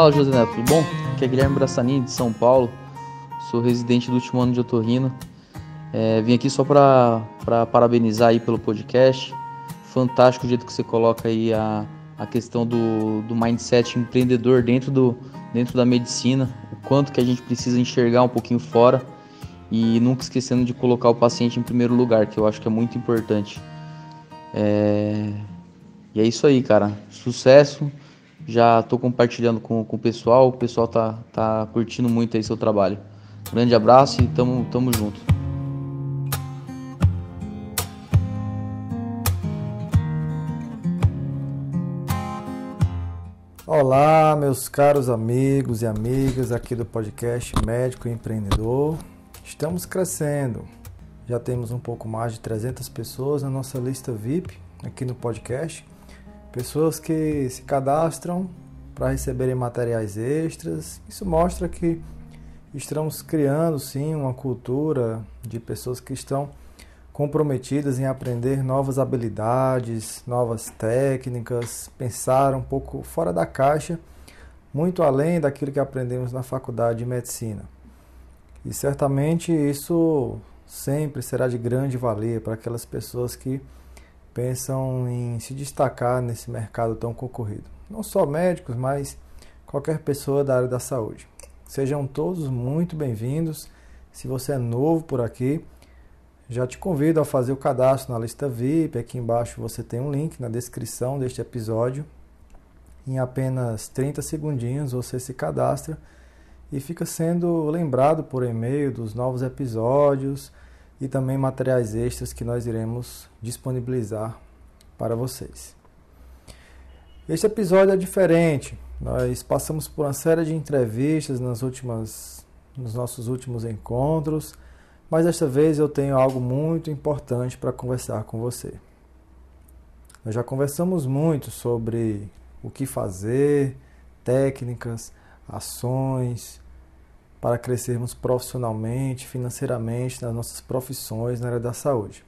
Fala, José Neto, tudo bom? Aqui é Guilherme Brassanini, de São Paulo. Sou residente do último ano de otorrino. É, vim aqui só para parabenizar aí pelo podcast. Fantástico o jeito que você coloca aí a, a questão do, do mindset empreendedor dentro, do, dentro da medicina. O quanto que a gente precisa enxergar um pouquinho fora e nunca esquecendo de colocar o paciente em primeiro lugar, que eu acho que é muito importante. É... E é isso aí, cara. Sucesso. Já estou compartilhando com, com o pessoal. O pessoal tá, tá curtindo muito aí seu trabalho. grande abraço e tamo, tamo junto. Olá, meus caros amigos e amigas aqui do podcast Médico e Empreendedor. Estamos crescendo. Já temos um pouco mais de 300 pessoas na nossa lista VIP aqui no podcast pessoas que se cadastram para receberem materiais extras. Isso mostra que estamos criando sim uma cultura de pessoas que estão comprometidas em aprender novas habilidades, novas técnicas, pensar um pouco fora da caixa, muito além daquilo que aprendemos na faculdade de medicina. E certamente isso sempre será de grande valia para aquelas pessoas que pensam em se destacar nesse mercado tão concorrido. Não só médicos, mas qualquer pessoa da área da saúde. Sejam todos muito bem-vindos. Se você é novo por aqui, já te convido a fazer o cadastro na lista VIP. Aqui embaixo você tem um link na descrição deste episódio. Em apenas 30 segundinhos você se cadastra e fica sendo lembrado por e-mail dos novos episódios e também materiais extras que nós iremos disponibilizar para vocês. Este episódio é diferente. Nós passamos por uma série de entrevistas nas últimas, nos nossos últimos encontros, mas desta vez eu tenho algo muito importante para conversar com você. Nós já conversamos muito sobre o que fazer, técnicas, ações, para crescermos profissionalmente, financeiramente nas nossas profissões na área da saúde.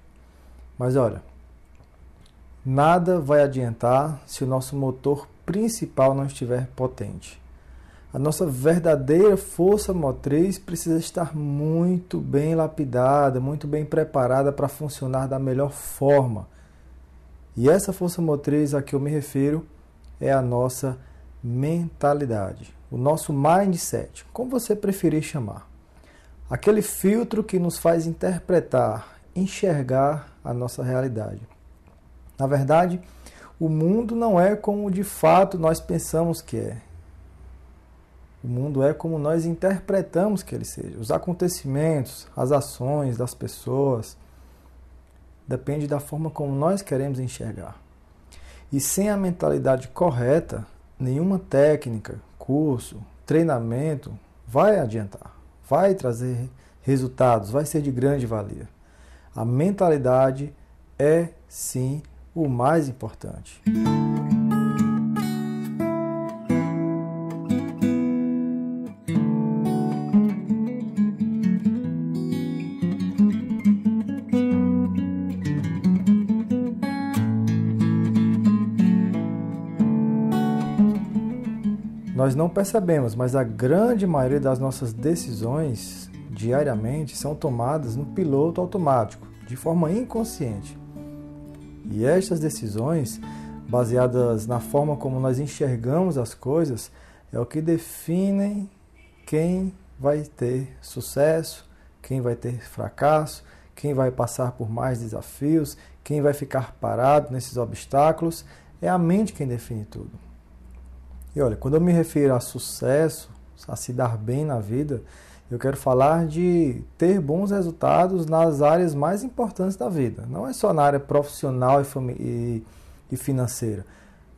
Mas olha, nada vai adiantar se o nosso motor principal não estiver potente. A nossa verdadeira força motriz precisa estar muito bem lapidada, muito bem preparada para funcionar da melhor forma. E essa força motriz a que eu me refiro é a nossa mentalidade o nosso mindset, como você preferir chamar. Aquele filtro que nos faz interpretar, enxergar a nossa realidade. Na verdade, o mundo não é como de fato nós pensamos que é. O mundo é como nós interpretamos que ele seja. Os acontecimentos, as ações das pessoas, depende da forma como nós queremos enxergar. E sem a mentalidade correta, nenhuma técnica, curso, treinamento vai adiantar, vai trazer resultados, vai ser de grande valia. A mentalidade é sim o mais importante. Não percebemos, mas a grande maioria das nossas decisões diariamente são tomadas no piloto automático, de forma inconsciente. E estas decisões, baseadas na forma como nós enxergamos as coisas, é o que definem quem vai ter sucesso, quem vai ter fracasso, quem vai passar por mais desafios, quem vai ficar parado nesses obstáculos. É a mente quem define tudo. E olha, quando eu me refiro a sucesso, a se dar bem na vida, eu quero falar de ter bons resultados nas áreas mais importantes da vida. Não é só na área profissional e, e financeira,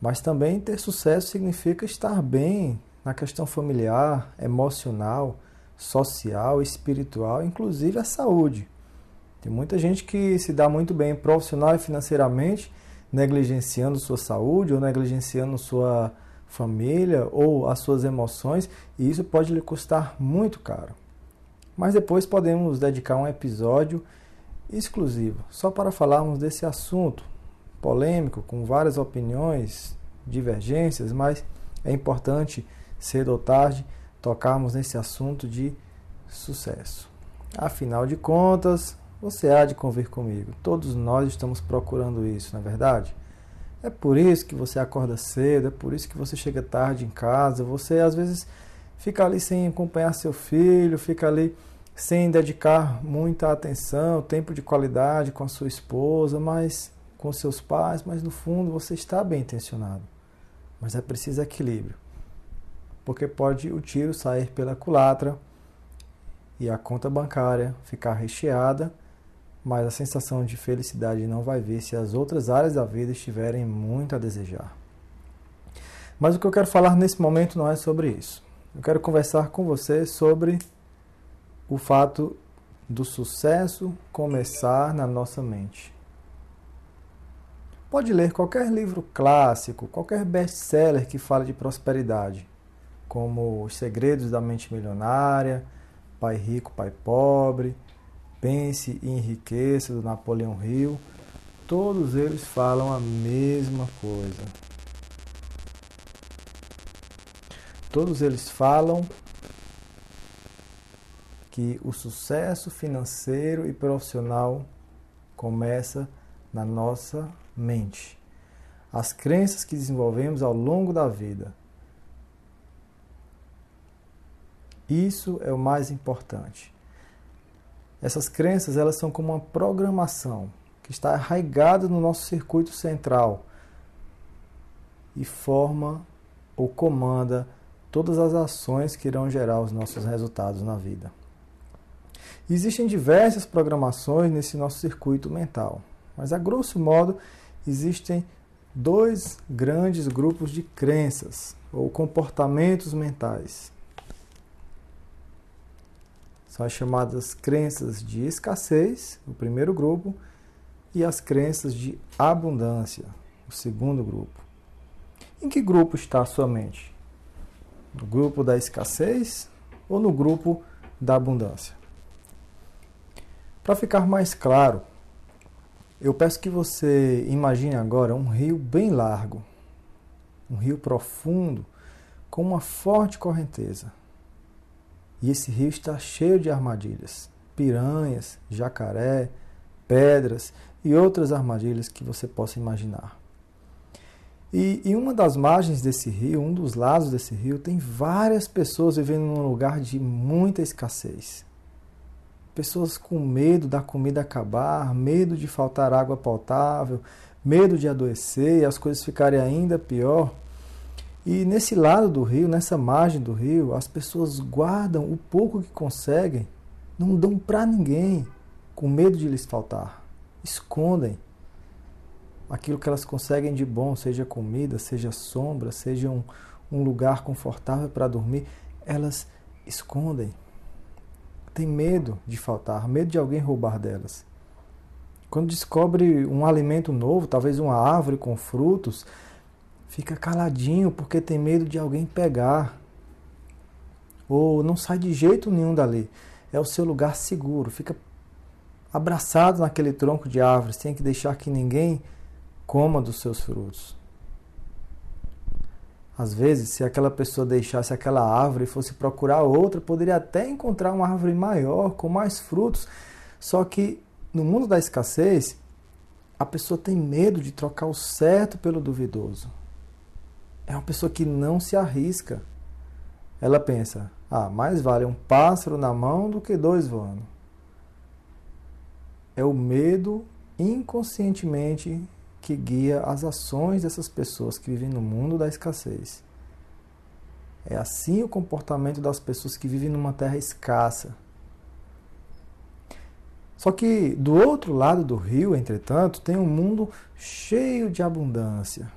mas também ter sucesso significa estar bem na questão familiar, emocional, social, espiritual, inclusive a saúde. Tem muita gente que se dá muito bem profissional e financeiramente, negligenciando sua saúde ou negligenciando sua família ou as suas emoções, e isso pode lhe custar muito caro. Mas depois podemos dedicar um episódio exclusivo só para falarmos desse assunto polêmico, com várias opiniões, divergências, mas é importante cedo ou tarde, tocarmos nesse assunto de sucesso. Afinal de contas, você há de convir comigo. Todos nós estamos procurando isso, não é verdade? É por isso que você acorda cedo, é por isso que você chega tarde em casa, você às vezes fica ali sem acompanhar seu filho, fica ali sem dedicar muita atenção, tempo de qualidade com a sua esposa, mas com seus pais, mas no fundo você está bem intencionado. Mas é preciso equilíbrio. Porque pode o tiro sair pela culatra e a conta bancária ficar recheada, mas a sensação de felicidade não vai vir se as outras áreas da vida estiverem muito a desejar. Mas o que eu quero falar nesse momento não é sobre isso. Eu quero conversar com você sobre o fato do sucesso começar na nossa mente. Pode ler qualquer livro clássico, qualquer best-seller que fale de prosperidade, como Os Segredos da Mente Milionária, Pai Rico, Pai Pobre, Pense e Enriqueça, do Napoleão Hill. Todos eles falam a mesma coisa. Todos eles falam que o sucesso financeiro e profissional começa na nossa mente. As crenças que desenvolvemos ao longo da vida. Isso é o mais importante. Essas crenças, elas são como uma programação que está arraigada no nosso circuito central e forma ou comanda todas as ações que irão gerar os nossos resultados na vida. Existem diversas programações nesse nosso circuito mental, mas a grosso modo existem dois grandes grupos de crenças ou comportamentos mentais. São as chamadas crenças de escassez, o primeiro grupo, e as crenças de abundância, o segundo grupo. Em que grupo está a sua mente? No grupo da escassez ou no grupo da abundância? Para ficar mais claro, eu peço que você imagine agora um rio bem largo, um rio profundo, com uma forte correnteza. E esse rio está cheio de armadilhas, piranhas, jacaré, pedras e outras armadilhas que você possa imaginar. E em uma das margens desse rio, um dos lados desse rio, tem várias pessoas vivendo num lugar de muita escassez. Pessoas com medo da comida acabar, medo de faltar água potável, medo de adoecer e as coisas ficarem ainda pior. E nesse lado do rio, nessa margem do rio, as pessoas guardam o pouco que conseguem, não dão para ninguém, com medo de lhes faltar. Escondem aquilo que elas conseguem de bom, seja comida, seja sombra, seja um, um lugar confortável para dormir, elas escondem tem medo de faltar, medo de alguém roubar delas. Quando descobre um alimento novo, talvez uma árvore com frutos, fica caladinho porque tem medo de alguém pegar. Ou não sai de jeito nenhum dali. É o seu lugar seguro, fica abraçado naquele tronco de árvore, sem que deixar que ninguém coma dos seus frutos. Às vezes, se aquela pessoa deixasse aquela árvore e fosse procurar outra, poderia até encontrar uma árvore maior, com mais frutos. Só que no mundo da escassez, a pessoa tem medo de trocar o certo pelo duvidoso. É uma pessoa que não se arrisca. Ela pensa: ah, mais vale um pássaro na mão do que dois voando. É o medo inconscientemente que guia as ações dessas pessoas que vivem no mundo da escassez. É assim o comportamento das pessoas que vivem numa terra escassa. Só que do outro lado do rio, entretanto, tem um mundo cheio de abundância,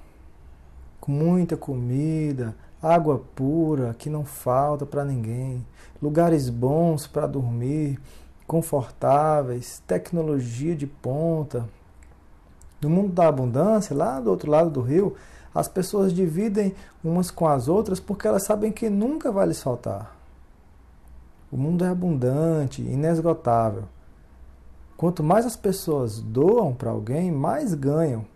muita comida, água pura que não falta para ninguém, lugares bons para dormir, confortáveis, tecnologia de ponta, no mundo da abundância, lá do outro lado do rio, as pessoas dividem umas com as outras porque elas sabem que nunca vai lhes faltar. O mundo é abundante, inesgotável. Quanto mais as pessoas doam para alguém, mais ganham.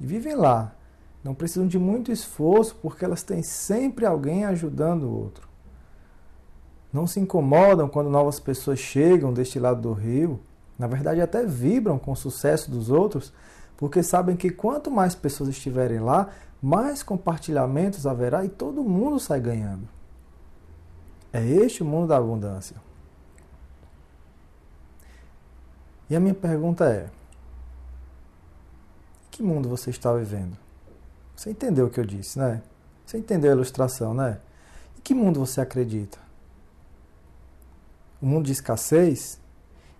E vivem lá, não precisam de muito esforço, porque elas têm sempre alguém ajudando o outro. Não se incomodam quando novas pessoas chegam deste lado do rio. Na verdade, até vibram com o sucesso dos outros, porque sabem que quanto mais pessoas estiverem lá, mais compartilhamentos haverá e todo mundo sai ganhando. É este o mundo da abundância. E a minha pergunta é: que mundo você está vivendo? Você entendeu o que eu disse, né? Você entendeu a ilustração, né? Em que mundo você acredita? O um mundo de escassez,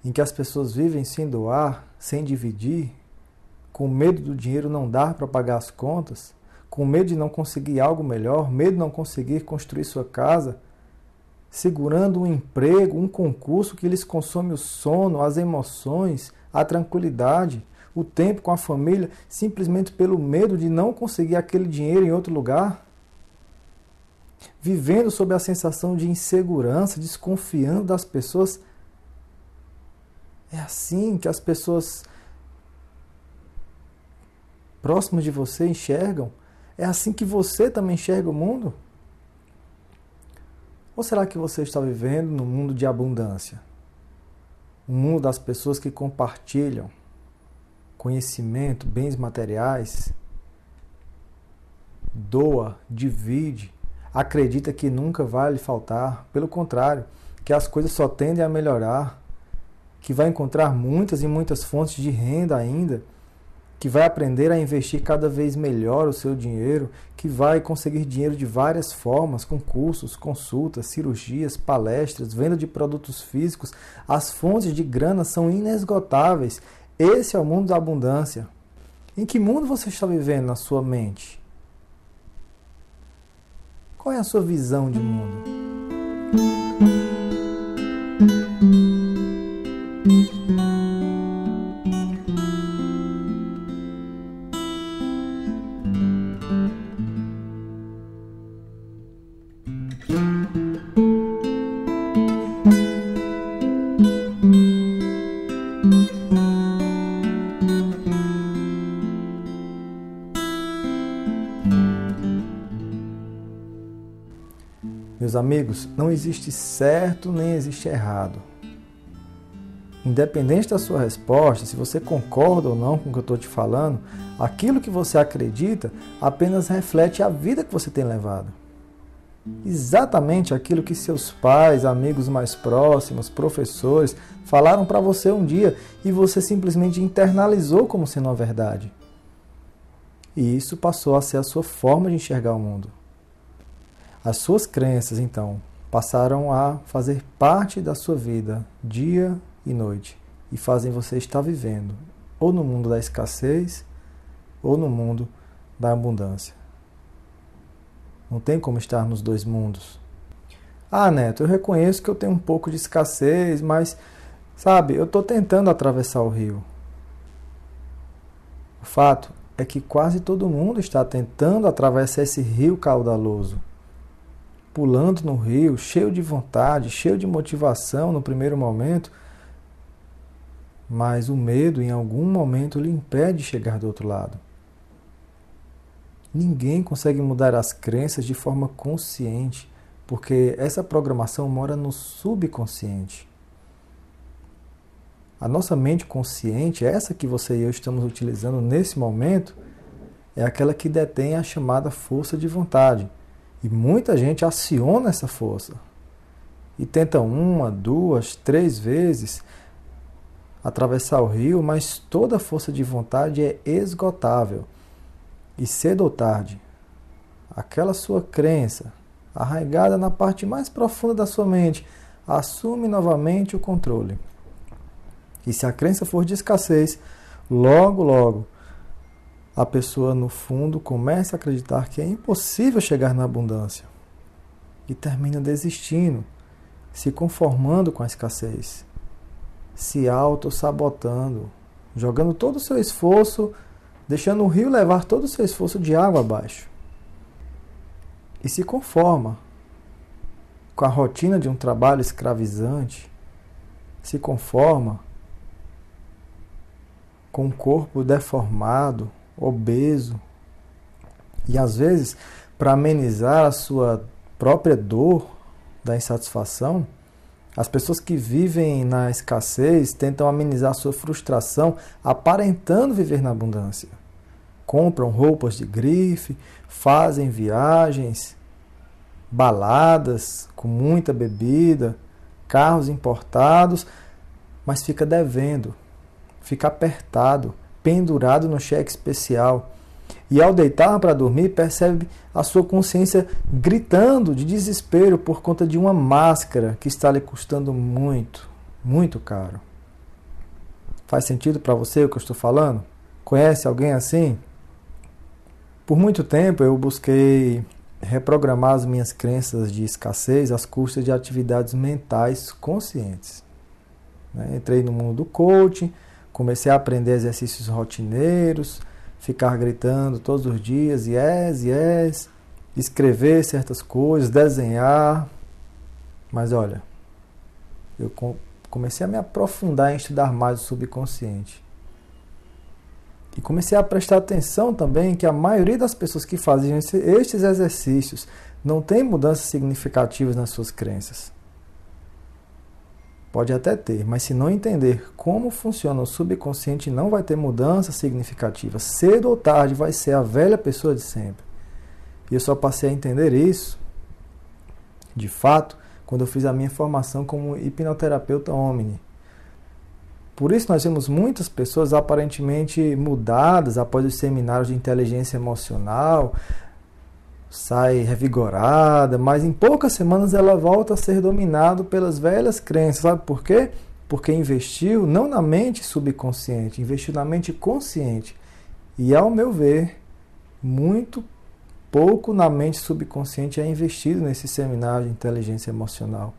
em que as pessoas vivem sem doar, sem dividir, com medo do dinheiro não dar para pagar as contas, com medo de não conseguir algo melhor, medo de não conseguir construir sua casa, segurando um emprego, um concurso que lhes consome o sono, as emoções, a tranquilidade, o tempo com a família, simplesmente pelo medo de não conseguir aquele dinheiro em outro lugar? Vivendo sob a sensação de insegurança, desconfiando das pessoas. É assim que as pessoas próximas de você enxergam? É assim que você também enxerga o mundo? Ou será que você está vivendo no mundo de abundância? Um mundo das pessoas que compartilham conhecimento, bens materiais, doa, divide, acredita que nunca vai lhe faltar, pelo contrário, que as coisas só tendem a melhorar, que vai encontrar muitas e muitas fontes de renda ainda que vai aprender a investir cada vez melhor o seu dinheiro, que vai conseguir dinheiro de várias formas, com cursos, consultas, cirurgias, palestras, venda de produtos físicos. As fontes de grana são inesgotáveis. Esse é o mundo da abundância. Em que mundo você está vivendo na sua mente? Qual é a sua visão de mundo? Amigos, não existe certo nem existe errado. Independente da sua resposta, se você concorda ou não com o que eu estou te falando, aquilo que você acredita apenas reflete a vida que você tem levado. Exatamente aquilo que seus pais, amigos mais próximos, professores falaram para você um dia e você simplesmente internalizou como sendo uma verdade. E isso passou a ser a sua forma de enxergar o mundo. As suas crenças, então, passaram a fazer parte da sua vida, dia e noite, e fazem você estar vivendo ou no mundo da escassez ou no mundo da abundância. Não tem como estar nos dois mundos. Ah, Neto, eu reconheço que eu tenho um pouco de escassez, mas, sabe, eu estou tentando atravessar o rio. O fato é que quase todo mundo está tentando atravessar esse rio caudaloso pulando no rio, cheio de vontade, cheio de motivação no primeiro momento, mas o medo em algum momento lhe impede de chegar do outro lado. Ninguém consegue mudar as crenças de forma consciente, porque essa programação mora no subconsciente. A nossa mente consciente, essa que você e eu estamos utilizando nesse momento, é aquela que detém a chamada força de vontade. E muita gente aciona essa força e tenta uma, duas, três vezes atravessar o rio, mas toda a força de vontade é esgotável. E cedo ou tarde, aquela sua crença, arraigada na parte mais profunda da sua mente, assume novamente o controle. E se a crença for de escassez, logo, logo, a pessoa, no fundo, começa a acreditar que é impossível chegar na abundância e termina desistindo, se conformando com a escassez, se auto-sabotando, jogando todo o seu esforço, deixando o rio levar todo o seu esforço de água abaixo. E se conforma com a rotina de um trabalho escravizante, se conforma com um corpo deformado, obeso, E às vezes, para amenizar a sua própria dor da insatisfação, as pessoas que vivem na escassez tentam amenizar sua frustração aparentando viver na abundância. Compram roupas de grife, fazem viagens, baladas com muita bebida, carros importados, mas fica devendo, fica apertado, pendurado no cheque especial. E ao deitar para dormir, percebe a sua consciência gritando de desespero por conta de uma máscara que está lhe custando muito, muito caro. Faz sentido para você o que eu estou falando? Conhece alguém assim? Por muito tempo eu busquei reprogramar as minhas crenças de escassez às custas de atividades mentais conscientes. Né? Entrei no mundo do coaching, comecei a aprender exercícios rotineiros, ficar gritando todos os dias, yes, yes, escrever certas coisas, desenhar. Mas olha, eu comecei a me aprofundar em estudar mais o subconsciente. E comecei a prestar atenção também que a maioria das pessoas que fazem estes exercícios não tem mudanças significativas nas suas crenças. Pode até ter, mas se não entender como funciona o subconsciente, não vai ter mudança significativa. Cedo ou tarde vai ser a velha pessoa de sempre. E eu só passei a entender isso, de fato, quando eu fiz a minha formação como hipnoterapeuta Omni. Por isso nós vemos muitas pessoas aparentemente mudadas após os seminários de inteligência emocional, sai revigorada, mas em poucas semanas ela volta a ser dominada pelas velhas crenças. Sabe por quê? Porque investiu não na mente subconsciente, investiu na mente consciente. E ao meu ver, muito pouco na mente subconsciente é investido nesse seminário de inteligência emocional.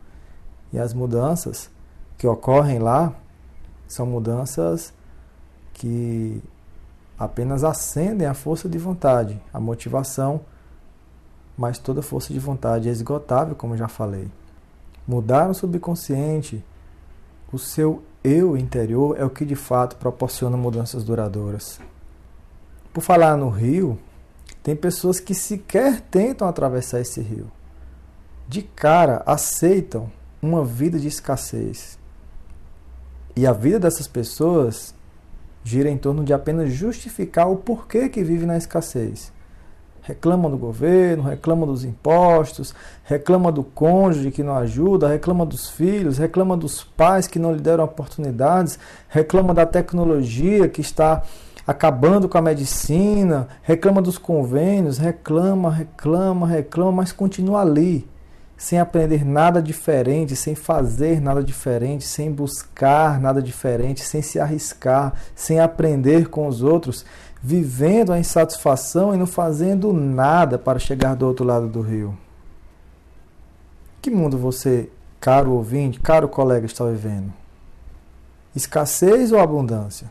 E as mudanças que ocorrem lá são mudanças que apenas acendem a força de vontade, a motivação, mas toda força de vontade é esgotável, como já falei. Mudar o subconsciente, o seu eu interior é o que de fato proporciona mudanças duradouras. Por falar no rio, tem pessoas que sequer tentam atravessar esse rio. De cara aceitam uma vida de escassez. E a vida dessas pessoas gira em torno de apenas justificar o porquê que vive na escassez. Reclama do governo, reclama dos impostos, reclama do cônjuge que não ajuda, reclama dos filhos, reclama dos pais que não lhe deram oportunidades, reclama da tecnologia que está acabando com a medicina, reclama dos convênios, reclama, reclama, reclama, mas continua ali sem aprender nada diferente, sem fazer nada diferente, sem buscar nada diferente, sem se arriscar, sem aprender com os outros, vivendo a insatisfação e não fazendo nada para chegar do outro lado do rio. Que mundo você, caro ouvinte, caro colega, está vivendo? Escassez ou abundância?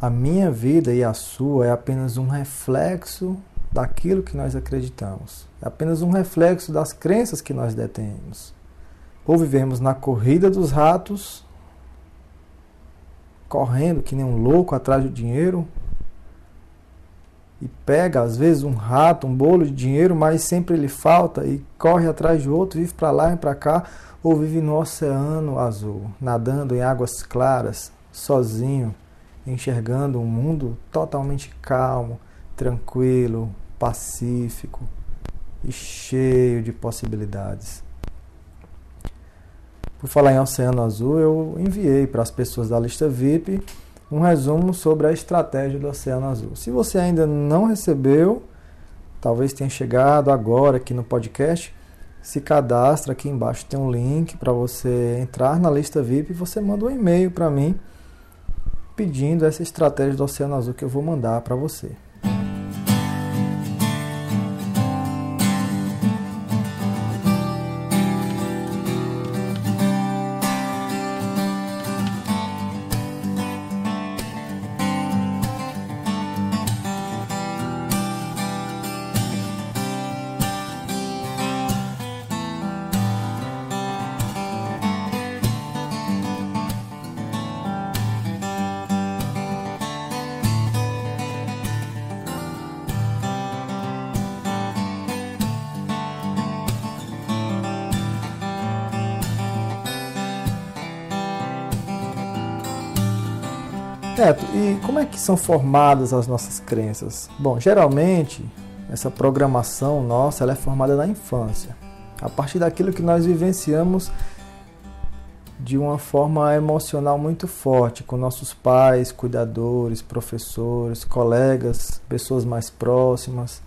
A minha vida e a sua é apenas um reflexo daquilo que nós acreditamos. É apenas um reflexo das crenças que nós detemos. Ou vivemos na corrida dos ratos, correndo que nem um louco atrás do dinheiro, e pega às vezes um rato, um bolo de dinheiro, mas sempre lhe falta e corre atrás de outro, vive para lá e para cá, ou vive no oceano azul, nadando em águas claras, sozinho, enxergando um mundo totalmente calmo, tranquilo, pacífico e cheio de possibilidades. Por falar em Oceano Azul, eu enviei para as pessoas da lista VIP um resumo sobre a estratégia do Oceano Azul. Se você ainda não recebeu, talvez tenha chegado agora aqui no podcast, se cadastra aqui embaixo tem um link para você entrar na lista VIP e você manda um e-mail para mim pedindo essa estratégia do Oceano Azul que eu vou mandar para você. Neto, e como é que são formadas as nossas crenças? Bom, geralmente essa programação nossa ela é formada na infância, a partir daquilo que nós vivenciamos de uma forma emocional muito forte com nossos pais, cuidadores, professores, colegas, pessoas mais próximas.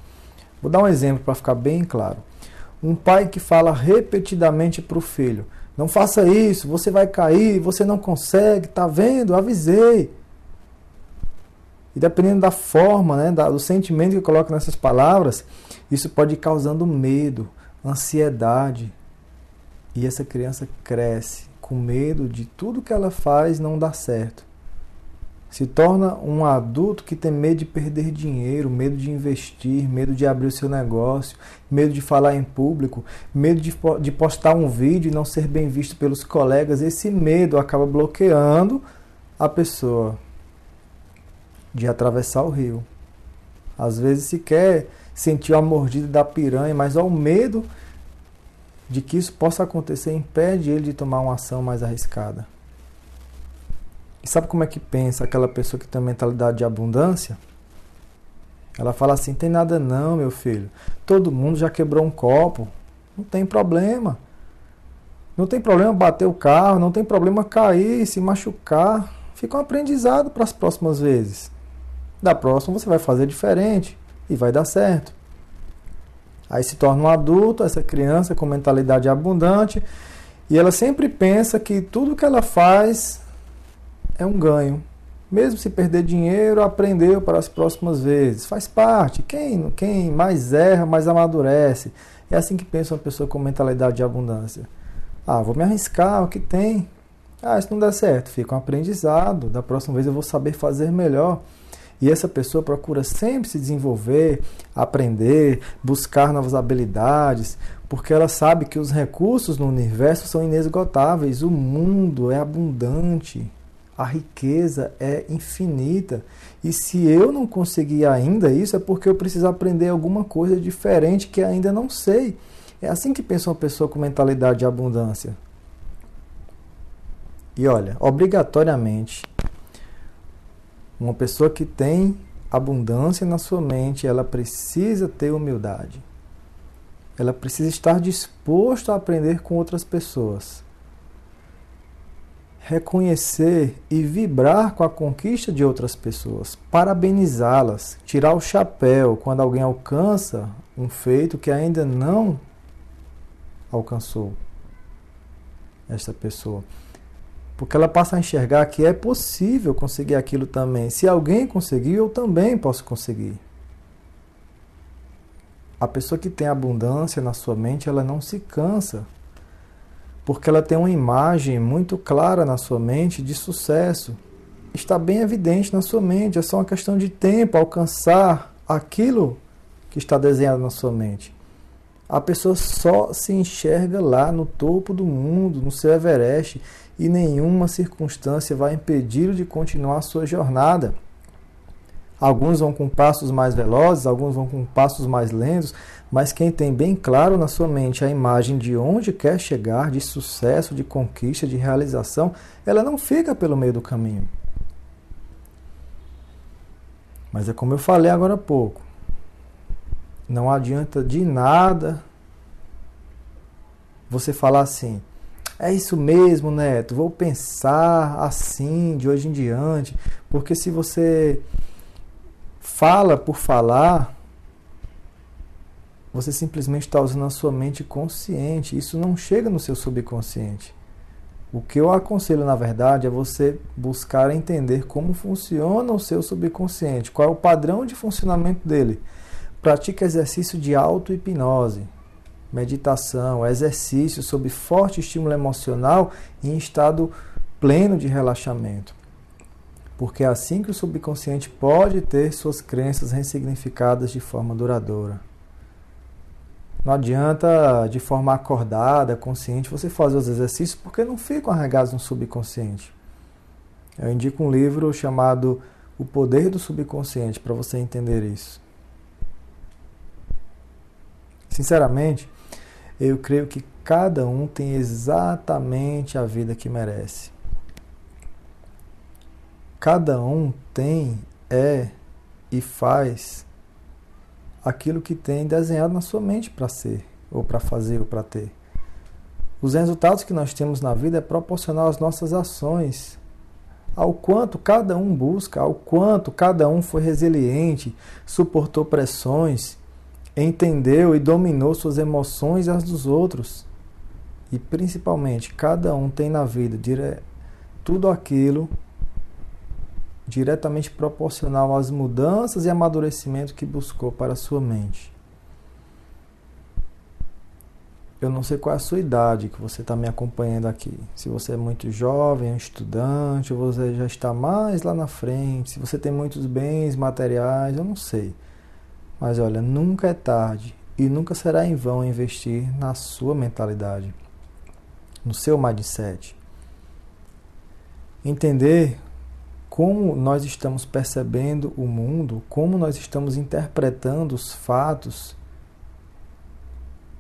Vou dar um exemplo para ficar bem claro. Um pai que fala repetidamente para o filho: Não faça isso, você vai cair, você não consegue, tá vendo? Avisei. E dependendo da forma, né, do sentimento que coloca nessas palavras, isso pode ir causando medo, ansiedade. E essa criança cresce com medo de tudo que ela faz não dar certo. Se torna um adulto que tem medo de perder dinheiro, medo de investir, medo de abrir o seu negócio, medo de falar em público, medo de, de postar um vídeo e não ser bem visto pelos colegas. Esse medo acaba bloqueando a pessoa de atravessar o rio. Às vezes se quer sentir a mordida da piranha, mas ao medo de que isso possa acontecer impede ele de tomar uma ação mais arriscada. E sabe como é que pensa aquela pessoa que tem mentalidade de abundância? Ela fala assim: tem nada não, meu filho. Todo mundo já quebrou um copo. Não tem problema. Não tem problema bater o carro, não tem problema cair, se machucar. Fica um aprendizado para as próximas vezes. Da próxima você vai fazer diferente e vai dar certo. Aí se torna um adulto, essa criança com mentalidade abundante, e ela sempre pensa que tudo que ela faz é um ganho. Mesmo se perder dinheiro, aprendeu para as próximas vezes. Faz parte. Quem, quem mais erra, mais amadurece. É assim que pensa uma pessoa com mentalidade de abundância. Ah, vou me arriscar, o que tem? Ah, isso não dá certo. Fica um aprendizado. Da próxima vez eu vou saber fazer melhor. E essa pessoa procura sempre se desenvolver, aprender, buscar novas habilidades, porque ela sabe que os recursos no universo são inesgotáveis, o mundo é abundante, a riqueza é infinita. E se eu não conseguir ainda isso, é porque eu preciso aprender alguma coisa diferente que ainda não sei. É assim que pensa uma pessoa com mentalidade de abundância. E olha, obrigatoriamente, uma pessoa que tem abundância na sua mente, ela precisa ter humildade. Ela precisa estar disposto a aprender com outras pessoas. Reconhecer e vibrar com a conquista de outras pessoas, parabenizá-las, tirar o chapéu quando alguém alcança um feito que ainda não alcançou esta pessoa. Porque ela passa a enxergar que é possível conseguir aquilo também. Se alguém conseguiu, eu também posso conseguir. A pessoa que tem abundância na sua mente, ela não se cansa. Porque ela tem uma imagem muito clara na sua mente de sucesso. Está bem evidente na sua mente. É só uma questão de tempo alcançar aquilo que está desenhado na sua mente. A pessoa só se enxerga lá no topo do mundo, no seu Everest, e nenhuma circunstância vai impedi-lo de continuar a sua jornada. Alguns vão com passos mais velozes, alguns vão com passos mais lentos, mas quem tem bem claro na sua mente a imagem de onde quer chegar, de sucesso, de conquista, de realização, ela não fica pelo meio do caminho. Mas é como eu falei agora há pouco. Não adianta de nada você falar assim: é isso mesmo, Neto. Vou pensar assim de hoje em diante. Porque se você fala por falar, você simplesmente está usando a sua mente consciente. Isso não chega no seu subconsciente. O que eu aconselho, na verdade, é você buscar entender como funciona o seu subconsciente, qual é o padrão de funcionamento dele. Pratique exercício de auto-hipnose meditação, exercício sob forte estímulo emocional em estado pleno de relaxamento. Porque é assim que o subconsciente pode ter suas crenças ressignificadas de forma duradoura. Não adianta de forma acordada, consciente, você fazer os exercícios porque não ficam arregados no subconsciente. Eu indico um livro chamado O Poder do Subconsciente para você entender isso. Sinceramente, eu creio que cada um tem exatamente a vida que merece. Cada um tem, é e faz aquilo que tem desenhado na sua mente para ser, ou para fazer, ou para ter. Os resultados que nós temos na vida é proporcional às nossas ações, ao quanto cada um busca, ao quanto cada um foi resiliente, suportou pressões, entendeu e dominou suas emoções e as dos outros. E principalmente, cada um tem na vida dire... tudo aquilo diretamente proporcional às mudanças e amadurecimento que buscou para a sua mente. Eu não sei qual é a sua idade que você está me acompanhando aqui. Se você é muito jovem, um estudante, ou você já está mais lá na frente, se você tem muitos bens materiais, eu não sei. Mas olha, nunca é tarde e nunca será em vão investir na sua mentalidade, no seu mindset. Entender como nós estamos percebendo o mundo, como nós estamos interpretando os fatos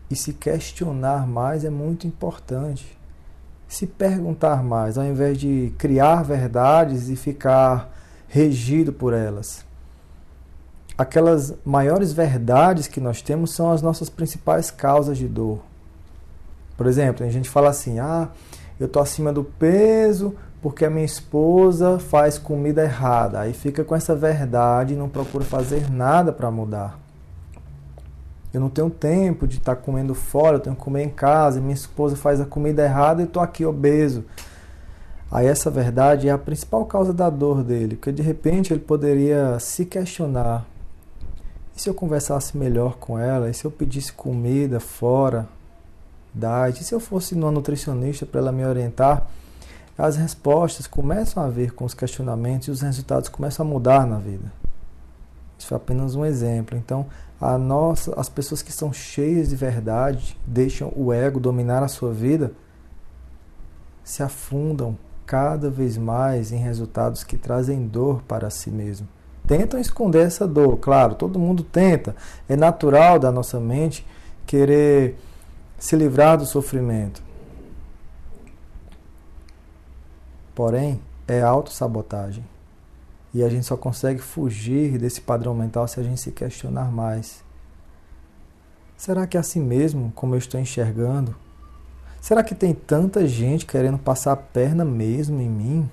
e se questionar mais é muito importante. Se perguntar mais, ao invés de criar verdades e ficar regido por elas. Aquelas maiores verdades que nós temos são as nossas principais causas de dor. Por exemplo, a gente fala assim: ah, eu estou acima do peso porque a minha esposa faz comida errada. Aí fica com essa verdade e não procura fazer nada para mudar. Eu não tenho tempo de estar tá comendo fora, eu tenho que comer em casa, minha esposa faz a comida errada e estou aqui obeso. Aí essa verdade é a principal causa da dor dele, porque de repente ele poderia se questionar. E se eu conversasse melhor com ela? E se eu pedisse comida fora da E se eu fosse numa nutricionista para ela me orientar? As respostas começam a ver com os questionamentos e os resultados começam a mudar na vida. Isso é apenas um exemplo. Então, a nossa, as pessoas que são cheias de verdade, deixam o ego dominar a sua vida, se afundam cada vez mais em resultados que trazem dor para si mesmo. Tentam esconder essa dor, claro, todo mundo tenta. É natural da nossa mente querer se livrar do sofrimento. Porém, é autossabotagem. E a gente só consegue fugir desse padrão mental se a gente se questionar mais. Será que é assim mesmo como eu estou enxergando? Será que tem tanta gente querendo passar a perna mesmo em mim?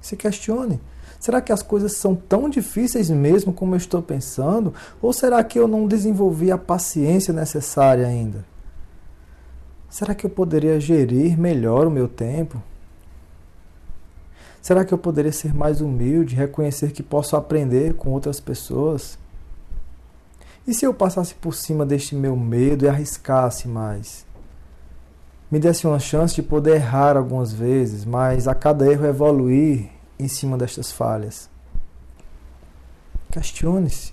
Se questione. Será que as coisas são tão difíceis mesmo como eu estou pensando? Ou será que eu não desenvolvi a paciência necessária ainda? Será que eu poderia gerir melhor o meu tempo? Será que eu poderia ser mais humilde, reconhecer que posso aprender com outras pessoas? E se eu passasse por cima deste meu medo e arriscasse mais? Me desse uma chance de poder errar algumas vezes, mas a cada erro evoluir em cima destas falhas. Questione-se.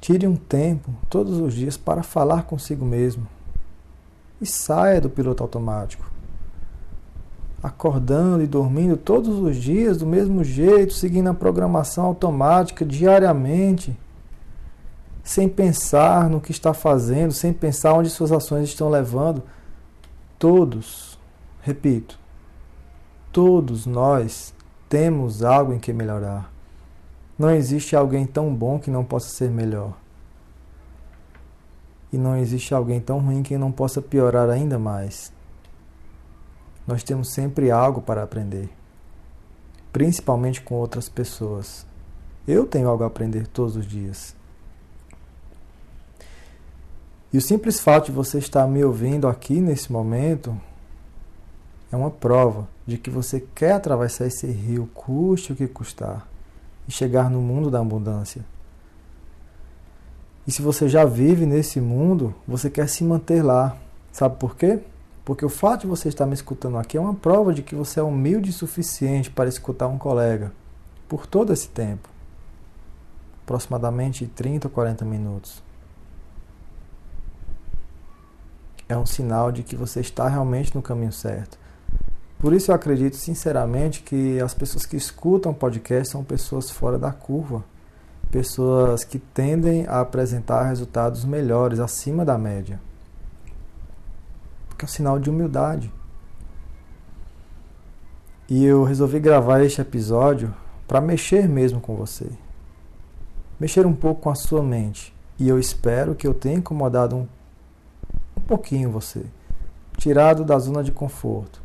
Tire um tempo todos os dias para falar consigo mesmo. E saia do piloto automático acordando e dormindo todos os dias do mesmo jeito, seguindo a programação automática diariamente, sem pensar no que está fazendo, sem pensar onde suas ações estão levando. Todos, repito, todos nós temos algo em que melhorar. Não existe alguém tão bom que não possa ser melhor. E não existe alguém tão ruim que não possa piorar ainda mais nós temos sempre algo para aprender, principalmente com outras pessoas. Eu tenho algo a aprender todos os dias. E o simples fato de você estar me ouvindo aqui nesse momento é uma prova de que você quer atravessar esse rio, custe o que custar, e chegar no mundo da abundância. E se você já vive nesse mundo, você quer se manter lá. Sabe por quê? Porque o fato de você estar me escutando aqui é uma prova de que você é humilde o suficiente para escutar um colega por todo esse tempo aproximadamente 30 ou 40 minutos. É um sinal de que você está realmente no caminho certo. Por isso eu acredito sinceramente que as pessoas que escutam podcast são pessoas fora da curva, pessoas que tendem a apresentar resultados melhores, acima da média que é um sinal de humildade. E eu resolvi gravar este episódio para mexer mesmo com você. Mexer um pouco com a sua mente. E eu espero que eu tenha incomodado um, um pouquinho você. Tirado da zona de conforto.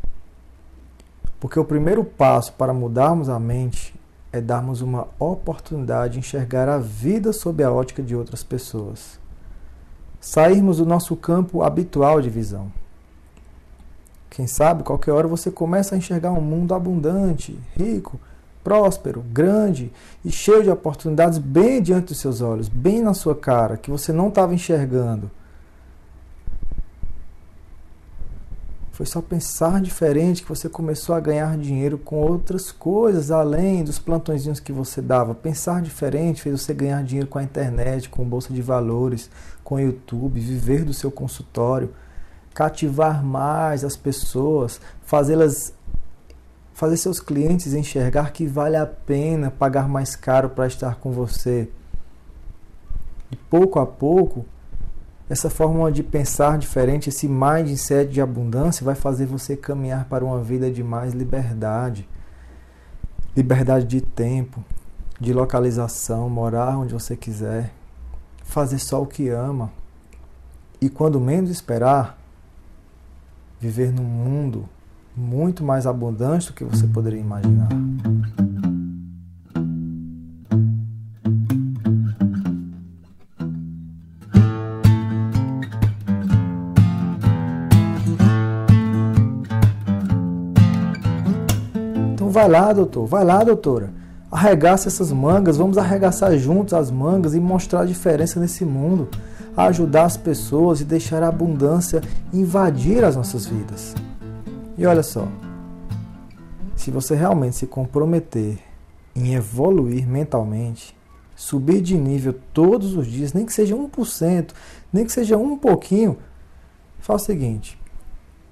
Porque o primeiro passo para mudarmos a mente é darmos uma oportunidade de enxergar a vida sob a ótica de outras pessoas. Sairmos do nosso campo habitual de visão. Quem sabe, qualquer hora você começa a enxergar um mundo abundante, rico, próspero, grande e cheio de oportunidades bem diante dos seus olhos, bem na sua cara, que você não estava enxergando. Foi só pensar diferente que você começou a ganhar dinheiro com outras coisas além dos plantõezinhos que você dava. Pensar diferente fez você ganhar dinheiro com a internet, com bolsa de valores, com o YouTube, viver do seu consultório, cativar mais as pessoas, fazê-las fazer seus clientes enxergar que vale a pena pagar mais caro para estar com você. E pouco a pouco, essa forma de pensar diferente, esse mindset de abundância vai fazer você caminhar para uma vida de mais liberdade. Liberdade de tempo, de localização, morar onde você quiser, fazer só o que ama. E quando menos esperar, viver num mundo muito mais abundante do que você poderia imaginar. Vai lá, doutor, vai lá, doutora. Arregaça essas mangas, vamos arregaçar juntos as mangas e mostrar a diferença nesse mundo, ajudar as pessoas e deixar a abundância invadir as nossas vidas. E olha só, se você realmente se comprometer em evoluir mentalmente, subir de nível todos os dias, nem que seja 1%, nem que seja um pouquinho, faz o seguinte: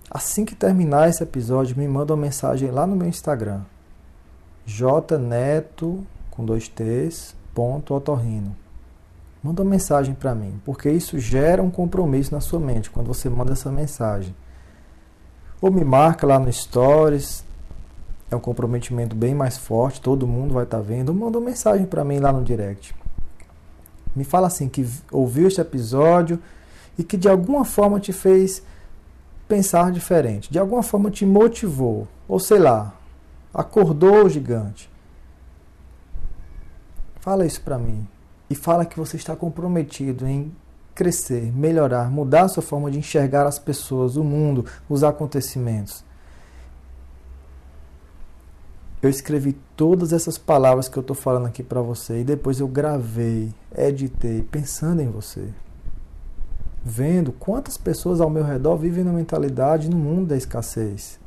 assim que terminar esse episódio, me manda uma mensagem lá no meu Instagram jneto com dois t's ponto otorrino. Manda uma mensagem para mim, porque isso gera um compromisso na sua mente quando você manda essa mensagem. Ou me marca lá no Stories, é um comprometimento bem mais forte, todo mundo vai estar tá vendo. Ou manda uma mensagem para mim lá no direct. Me fala assim que ouviu este episódio e que de alguma forma te fez pensar diferente, de alguma forma te motivou, ou sei lá, Acordou o gigante. Fala isso para mim. E fala que você está comprometido em crescer, melhorar, mudar a sua forma de enxergar as pessoas, o mundo, os acontecimentos. Eu escrevi todas essas palavras que eu estou falando aqui para você e depois eu gravei, editei, pensando em você. Vendo quantas pessoas ao meu redor vivem na mentalidade no mundo da escassez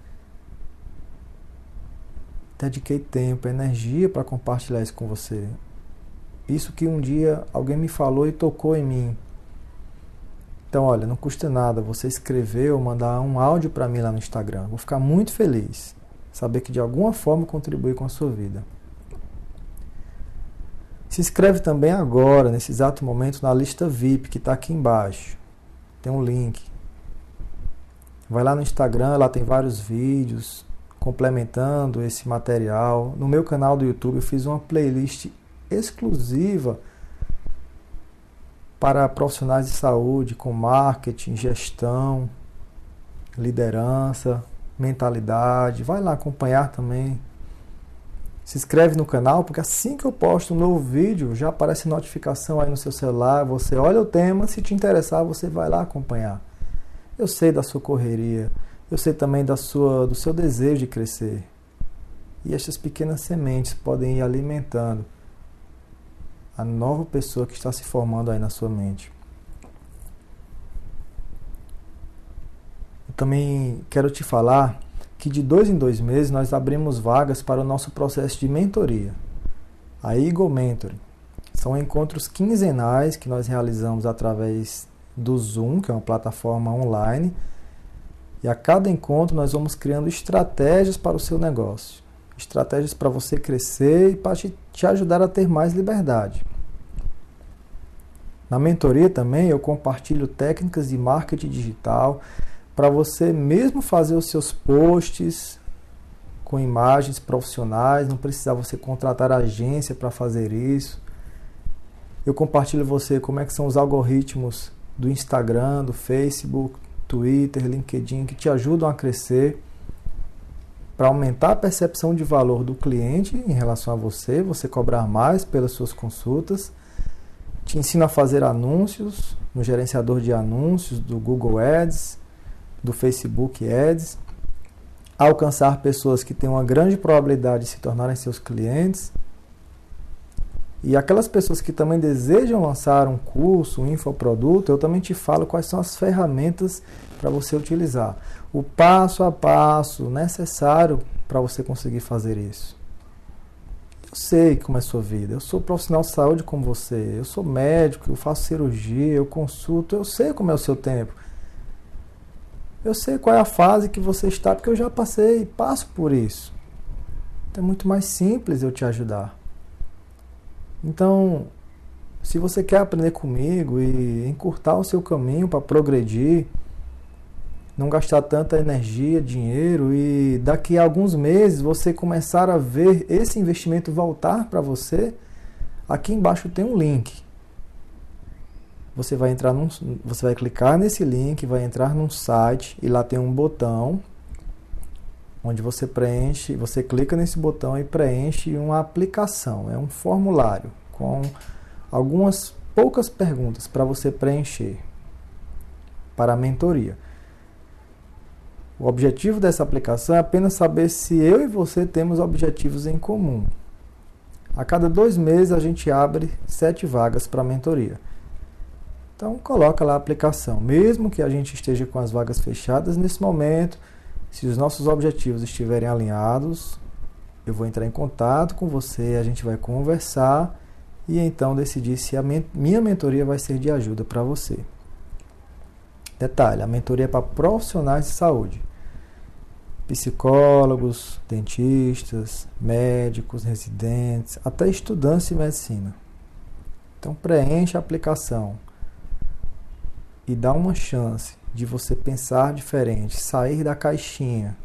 dediquei tempo, energia para compartilhar isso com você. Isso que um dia alguém me falou e tocou em mim. Então, olha, não custa nada você escrever ou mandar um áudio para mim lá no Instagram. Vou ficar muito feliz. Saber que de alguma forma contribui com a sua vida. Se inscreve também agora, nesse exato momento, na lista VIP que está aqui embaixo. Tem um link. Vai lá no Instagram, lá tem vários vídeos, complementando esse material. No meu canal do YouTube eu fiz uma playlist exclusiva para profissionais de saúde com marketing, gestão, liderança, mentalidade. Vai lá acompanhar também. Se inscreve no canal, porque assim que eu posto um novo vídeo, já aparece notificação aí no seu celular. Você olha o tema, se te interessar, você vai lá acompanhar. Eu sei da sua correria, eu sei também da sua, do seu desejo de crescer. E estas pequenas sementes podem ir alimentando a nova pessoa que está se formando aí na sua mente. Eu também quero te falar que de dois em dois meses nós abrimos vagas para o nosso processo de mentoria, a Eagle Mentoring. São encontros quinzenais que nós realizamos através do Zoom, que é uma plataforma online e a cada encontro nós vamos criando estratégias para o seu negócio. Estratégias para você crescer e para te ajudar a ter mais liberdade. Na mentoria também eu compartilho técnicas de marketing digital para você mesmo fazer os seus posts com imagens profissionais, não precisa você contratar agência para fazer isso. Eu compartilho você como é que são os algoritmos do Instagram, do Facebook, Twitter, LinkedIn que te ajudam a crescer para aumentar a percepção de valor do cliente em relação a você, você cobrar mais pelas suas consultas. Te ensino a fazer anúncios no gerenciador de anúncios do Google Ads, do Facebook Ads, alcançar pessoas que têm uma grande probabilidade de se tornarem seus clientes. E aquelas pessoas que também desejam lançar um curso, um infoproduto, eu também te falo quais são as ferramentas para você utilizar o passo a passo necessário para você conseguir fazer isso. Eu sei como é a sua vida. Eu sou profissional de saúde como você. Eu sou médico, eu faço cirurgia, eu consulto. Eu sei como é o seu tempo. Eu sei qual é a fase que você está, porque eu já passei passo por isso. Então é muito mais simples eu te ajudar. Então, se você quer aprender comigo e encurtar o seu caminho para progredir, não gastar tanta energia, dinheiro e daqui a alguns meses você começar a ver esse investimento voltar para você, aqui embaixo tem um link. Você vai entrar num, você vai clicar nesse link, vai entrar num site e lá tem um botão onde você preenche, você clica nesse botão e preenche uma aplicação, é um formulário com algumas poucas perguntas para você preencher para a mentoria. O objetivo dessa aplicação é apenas saber se eu e você temos objetivos em comum. A cada dois meses a gente abre sete vagas para mentoria. Então coloca lá a aplicação. Mesmo que a gente esteja com as vagas fechadas nesse momento, se os nossos objetivos estiverem alinhados, eu vou entrar em contato com você, a gente vai conversar e então decidir se a minha mentoria vai ser de ajuda para você. Detalhe: a mentoria é para profissionais de saúde psicólogos, dentistas, médicos, residentes, até estudantes de medicina. Então preencha a aplicação e dá uma chance de você pensar diferente, sair da caixinha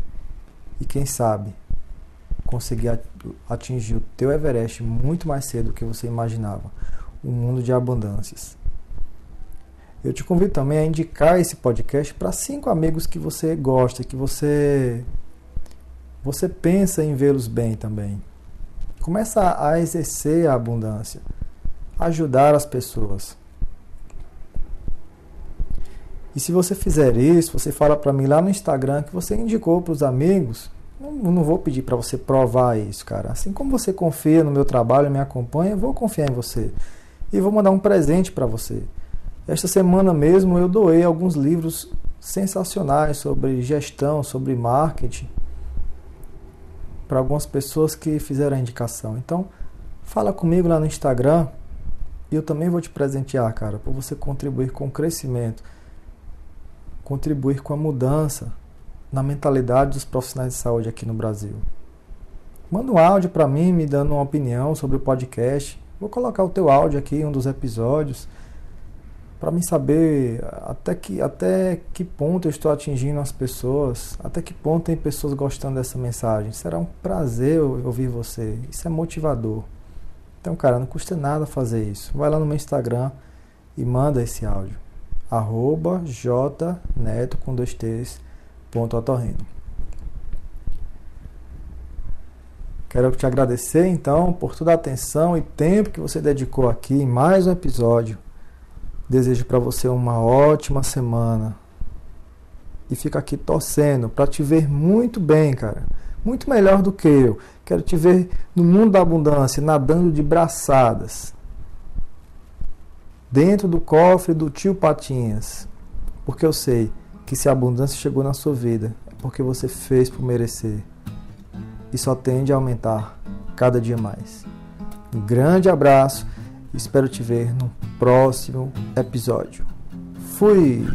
e quem sabe conseguir atingir o teu Everest muito mais cedo do que você imaginava. Um mundo de abundâncias. Eu te convido também a indicar esse podcast para cinco amigos que você gosta, que você você pensa em vê-los bem também. Começa a exercer a abundância, ajudar as pessoas. E se você fizer isso, você fala para mim lá no Instagram que você indicou para os amigos. Não, não vou pedir para você provar isso, cara. Assim como você confia no meu trabalho, me acompanha, eu vou confiar em você e vou mandar um presente para você. Esta semana mesmo eu doei alguns livros sensacionais sobre gestão, sobre marketing, para algumas pessoas que fizeram a indicação. Então, fala comigo lá no Instagram e eu também vou te presentear, cara, para você contribuir com o crescimento, contribuir com a mudança na mentalidade dos profissionais de saúde aqui no Brasil. Manda um áudio para mim me dando uma opinião sobre o podcast. Vou colocar o teu áudio aqui em um dos episódios para mim saber até que, até que ponto eu estou atingindo as pessoas, até que ponto tem pessoas gostando dessa mensagem. Será um prazer ouvir você. Isso é motivador. Então, cara, não custa nada fazer isso. Vai lá no meu Instagram e manda esse áudio. Arroba jneto com dois t's, ponto otorrino. Quero te agradecer então por toda a atenção e tempo que você dedicou aqui em mais um episódio Desejo para você uma ótima semana. E fica aqui torcendo para te ver muito bem, cara. Muito melhor do que eu. Quero te ver no mundo da abundância, nadando de braçadas. Dentro do cofre do tio Patinhas. Porque eu sei que se a abundância chegou na sua vida, é porque você fez por merecer. E só tende a aumentar cada dia mais. Um grande abraço Espero te ver no próximo episódio. Fui!